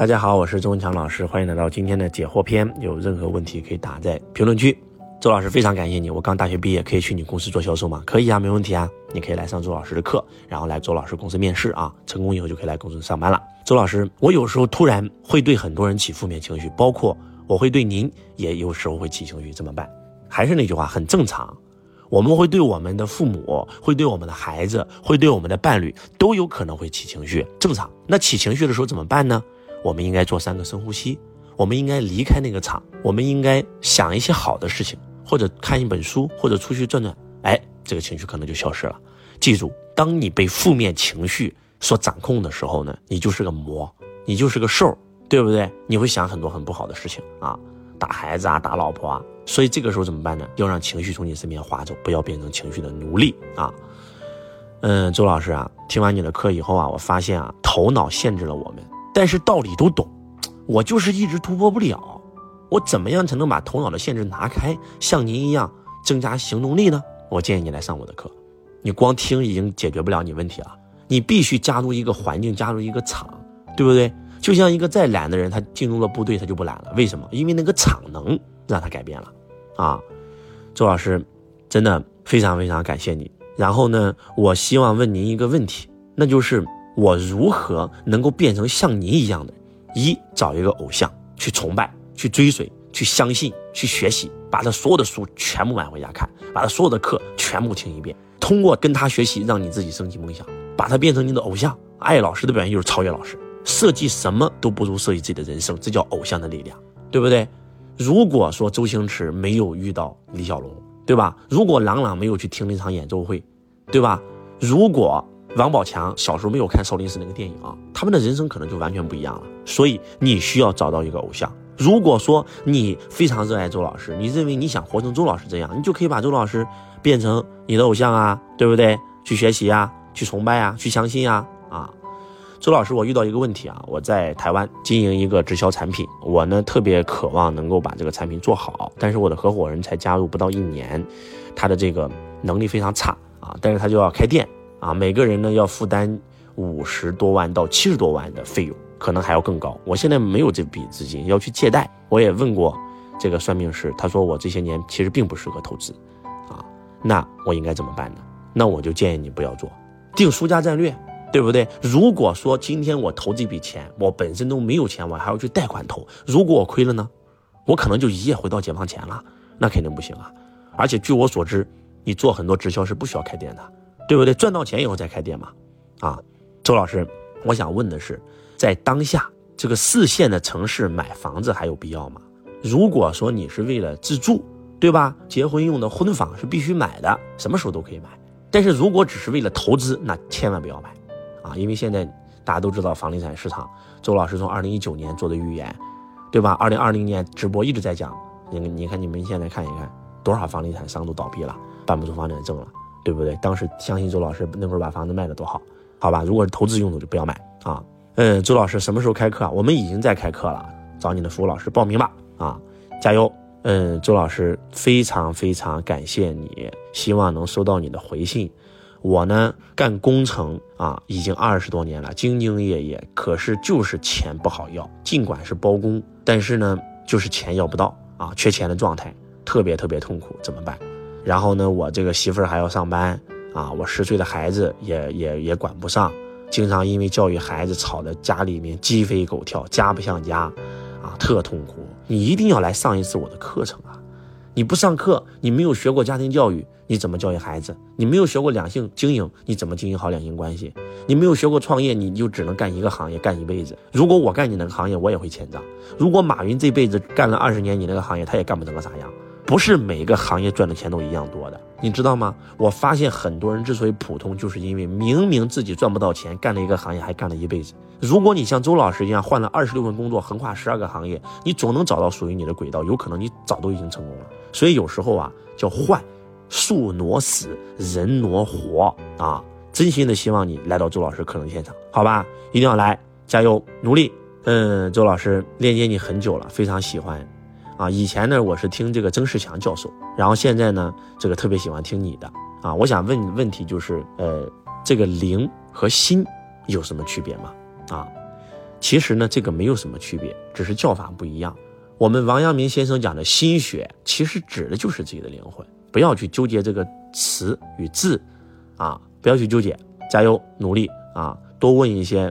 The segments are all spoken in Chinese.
大家好，我是周文强老师，欢迎来到今天的解惑篇。有任何问题可以打在评论区。周老师非常感谢你，我刚大学毕业，可以去你公司做销售吗？可以啊，没问题啊。你可以来上周老师的课，然后来周老师公司面试啊，成功以后就可以来公司上班了。周老师，我有时候突然会对很多人起负面情绪，包括我会对您也有时候会起情绪，怎么办？还是那句话，很正常。我们会对我们的父母，会对我们的孩子，会对我们的伴侣，都有可能会起情绪，正常。那起情绪的时候怎么办呢？我们应该做三个深呼吸，我们应该离开那个场，我们应该想一些好的事情，或者看一本书，或者出去转转，哎，这个情绪可能就消失了。记住，当你被负面情绪所掌控的时候呢，你就是个魔，你就是个兽，对不对？你会想很多很不好的事情啊，打孩子啊，打老婆啊。所以这个时候怎么办呢？要让情绪从你身边划走，不要变成情绪的奴隶啊。嗯，周老师啊，听完你的课以后啊，我发现啊，头脑限制了我们。但是道理都懂，我就是一直突破不了。我怎么样才能把头脑的限制拿开，像您一样增加行动力呢？我建议你来上我的课。你光听已经解决不了你问题了，你必须加入一个环境，加入一个场，对不对？就像一个再懒的人，他进入了部队，他就不懒了。为什么？因为那个场能让他改变了。啊，周老师，真的非常非常感谢你。然后呢，我希望问您一个问题，那就是。我如何能够变成像您一样的？一找一个偶像去崇拜、去追随、去相信、去学习，把他所有的书全部买回家看，把他所有的课全部听一遍。通过跟他学习，让你自己升级梦想，把他变成你的偶像。爱老师的表现就是超越老师，设计什么都不如设计自己的人生，这叫偶像的力量，对不对？如果说周星驰没有遇到李小龙，对吧？如果郎朗没有去听那场演奏会，对吧？如果。王宝强小时候没有看少林寺那个电影啊，他们的人生可能就完全不一样了。所以你需要找到一个偶像。如果说你非常热爱周老师，你认为你想活成周老师这样，你就可以把周老师变成你的偶像啊，对不对？去学习啊，去崇拜啊，去相信啊啊！周老师，我遇到一个问题啊，我在台湾经营一个直销产品，我呢特别渴望能够把这个产品做好，但是我的合伙人才加入不到一年，他的这个能力非常差啊，但是他就要开店。啊，每个人呢要负担五十多万到七十多万的费用，可能还要更高。我现在没有这笔资金，要去借贷。我也问过这个算命师，他说我这些年其实并不适合投资，啊，那我应该怎么办呢？那我就建议你不要做，定输家战略，对不对？如果说今天我投这笔钱，我本身都没有钱，我还要去贷款投，如果我亏了呢，我可能就一夜回到解放前了，那肯定不行啊。而且据我所知，你做很多直销是不需要开店的。对不对？赚到钱以后再开店嘛，啊，周老师，我想问的是，在当下这个四线的城市买房子还有必要吗？如果说你是为了自住，对吧？结婚用的婚房是必须买的，什么时候都可以买。但是如果只是为了投资，那千万不要买，啊，因为现在大家都知道房地产市场，周老师从二零一九年做的预言，对吧？二零二零年直播一直在讲，你你看你们现在看一看，多少房地产商都倒闭了，办不出房产证了。对不对？当时相信周老师那会儿把房子卖的多好，好吧？如果是投资用途就不要买啊。嗯，周老师什么时候开课？我们已经在开课了，找你的服务老师报名吧啊，加油！嗯，周老师非常非常感谢你，希望能收到你的回信。我呢干工程啊，已经二十多年了，兢兢业业，可是就是钱不好要。尽管是包工，但是呢就是钱要不到啊，缺钱的状态，特别特别痛苦，怎么办？然后呢，我这个媳妇儿还要上班啊，我十岁的孩子也也也管不上，经常因为教育孩子吵得家里面鸡飞狗跳，家不像家，啊，特痛苦。你一定要来上一次我的课程啊！你不上课，你没有学过家庭教育，你怎么教育孩子？你没有学过两性经营，你怎么经营好两性关系？你没有学过创业，你就只能干一个行业干一辈子。如果我干你那个行业，我也会欠账。如果马云这辈子干了二十年你那个行业，他也干不成个啥样。不是每个行业赚的钱都一样多的，你知道吗？我发现很多人之所以普通，就是因为明明自己赚不到钱，干了一个行业还干了一辈子。如果你像周老师一样换了二十六份工作，横跨十二个行业，你总能找到属于你的轨道，有可能你早都已经成功了。所以有时候啊，叫换，树挪死，人挪活啊！真心的希望你来到周老师课程现场，好吧？一定要来，加油努力。嗯，周老师链接你很久了，非常喜欢。啊，以前呢我是听这个曾仕强教授，然后现在呢这个特别喜欢听你的啊。我想问问题就是，呃，这个灵和心有什么区别吗？啊，其实呢，这个没有什么区别，只是叫法不一样。我们王阳明先生讲的心学，其实指的就是自己的灵魂。不要去纠结这个词与字，啊，不要去纠结，加油努力啊，多问一些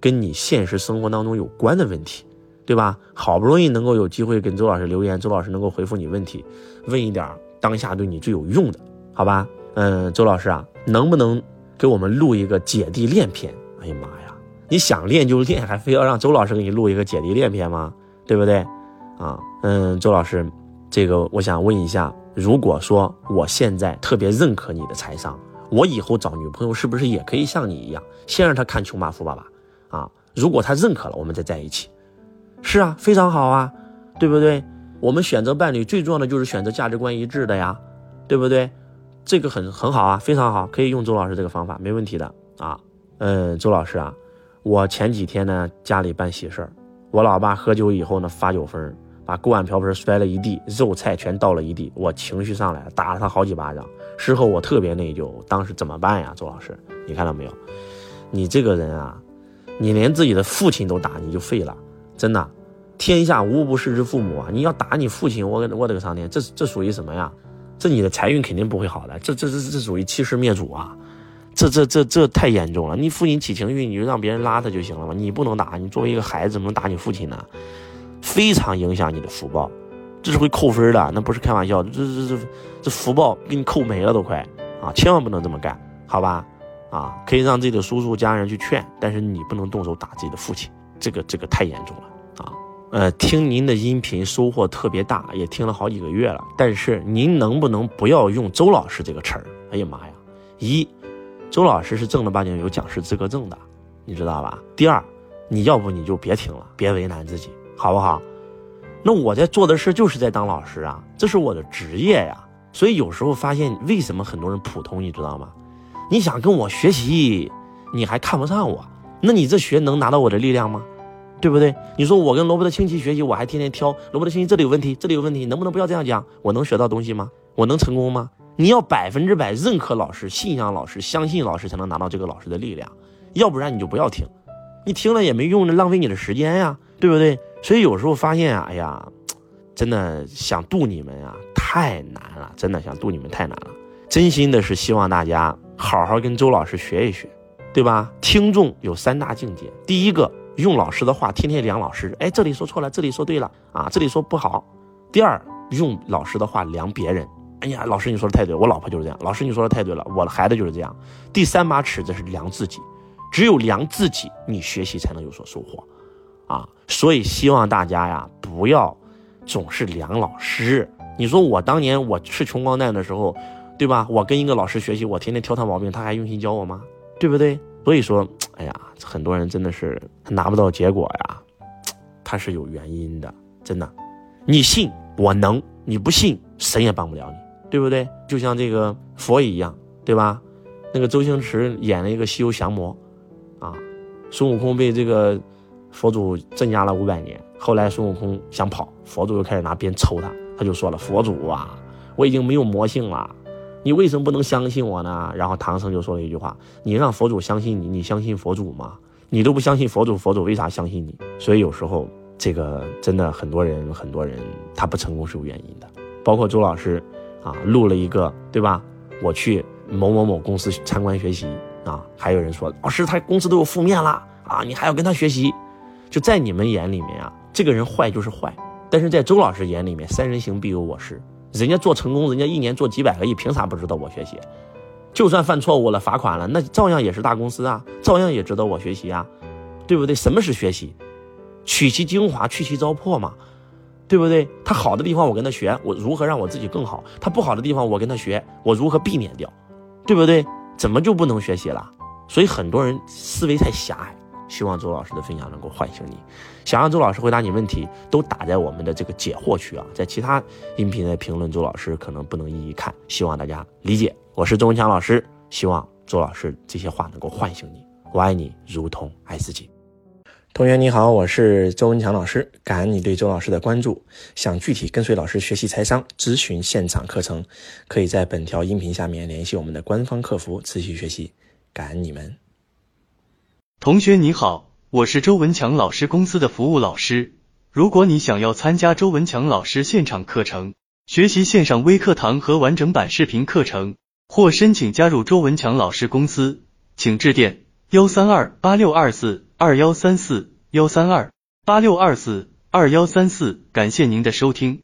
跟你现实生活当中有关的问题，对吧？好不容易能够有机会跟周老师留言，周老师能够回复你问题，问一点当下对你最有用的，好吧？嗯，周老师啊，能不能给我们录一个姐弟恋篇？哎呀妈呀！你想练就练，还非要让周老师给你录一个姐弟恋篇吗？对不对？啊，嗯，周老师，这个我想问一下，如果说我现在特别认可你的财商，我以后找女朋友是不是也可以像你一样，先让她看《穷爸富爸爸》啊？如果她认可了，我们再在一起。是啊，非常好啊，对不对？我们选择伴侣最重要的就是选择价值观一致的呀，对不对？这个很很好啊，非常好，可以用周老师这个方法，没问题的啊。嗯，周老师啊。我前几天呢，家里办喜事儿，我老爸喝酒以后呢，发酒疯，把锅碗瓢盆摔了一地，肉菜全倒了一地，我情绪上来了，打了他好几巴掌。事后我特别内疚，当时怎么办呀？周老师，你看到没有？你这个人啊，你连自己的父亲都打，你就废了，真的。天下无不是之父母啊！你要打你父亲，我我的个上天，这这属于什么呀？这你的财运肯定不会好的，这这这这属于欺师灭祖啊！这这这这太严重了！你父亲起情绪，你就让别人拉他就行了嘛，你不能打。你作为一个孩子，怎么能打你父亲呢？非常影响你的福报，这是会扣分的，那不是开玩笑。这这这这福报给你扣没了都快啊！千万不能这么干，好吧？啊，可以让自己的叔叔家人去劝，但是你不能动手打自己的父亲，这个这个太严重了啊！呃，听您的音频收获特别大，也听了好几个月了，但是您能不能不要用周老师这个词儿？哎呀妈呀，一。周老师是正儿八经有讲师资格证的，你知道吧？第二，你要不你就别听了，别为难自己，好不好？那我在做的事就是在当老师啊，这是我的职业呀。所以有时候发现为什么很多人普通，你知道吗？你想跟我学习，你还看不上我，那你这学能拿到我的力量吗？对不对？你说我跟罗伯特清崎学习，我还天天挑罗伯特清崎这里有问题，这里有问题，能不能不要这样讲？我能学到东西吗？我能成功吗？你要百分之百认可老师、信仰老师、相信老师，才能拿到这个老师的力量，要不然你就不要听，你听了也没用，浪费你的时间呀，对不对？所以有时候发现啊，哎呀，真的想渡你们啊，太难了，真的想渡你们太难了。真心的是希望大家好好跟周老师学一学，对吧？听众有三大境界，第一个用老师的话天天量老师，哎，这里说错了，这里说对了啊，这里说不好。第二，用老师的话量别人。哎呀，老师你说的太对，我老婆就是这样。老师你说的太对了，我的孩子就是这样。第三把尺子是量自己，只有量自己，你学习才能有所收获，啊！所以希望大家呀，不要总是量老师。你说我当年我是穷光蛋的时候，对吧？我跟一个老师学习，我天天挑他毛病，他还用心教我吗？对不对？所以说，哎呀，很多人真的是拿不到结果呀，他是有原因的，真的。你信我能，你不信，神也帮不了你。对不对？就像这个佛一样，对吧？那个周星驰演了一个西游降魔，啊，孙悟空被这个佛祖镇压了五百年，后来孙悟空想跑，佛祖又开始拿鞭抽他，他就说了：“佛祖啊，我已经没有魔性了，你为什么不能相信我呢？”然后唐僧就说了一句话：“你让佛祖相信你，你相信佛祖吗？你都不相信佛祖，佛祖为啥相信你？”所以有时候这个真的很多人，很多人他不成功是有原因的，包括周老师。啊，录了一个，对吧？我去某某某公司参观学习啊，还有人说老师他公司都有负面了啊，你还要跟他学习？就在你们眼里面啊，这个人坏就是坏，但是在周老师眼里面，三人行必有我师。人家做成功，人家一年做几百个亿，凭啥不值得我学习？就算犯错误了，罚款了，那照样也是大公司啊，照样也值得我学习啊，对不对？什么是学习？取其精华，去其糟粕嘛。对不对？他好的地方我跟他学，我如何让我自己更好？他不好的地方我跟他学，我如何避免掉？对不对？怎么就不能学习了？所以很多人思维太狭隘。希望周老师的分享能够唤醒你。想让周老师回答你问题，都打在我们的这个解惑区啊，在其他音频的评论，周老师可能不能一一看，希望大家理解。我是周文强老师，希望周老师这些话能够唤醒你。我爱你，如同爱自己。同学你好，我是周文强老师，感恩你对周老师的关注。想具体跟随老师学习财商、咨询现场课程，可以在本条音频下面联系我们的官方客服持续学习。感恩你们。同学你好。我是周文强老师公司的服务老师。如果你想要参加周文强老师现场课程，学习线上微课堂和完整版视频课程，或申请加入周文强老师公司，请致电幺三二八六二四二幺三四幺三二八六二四二幺三四。感谢您的收听。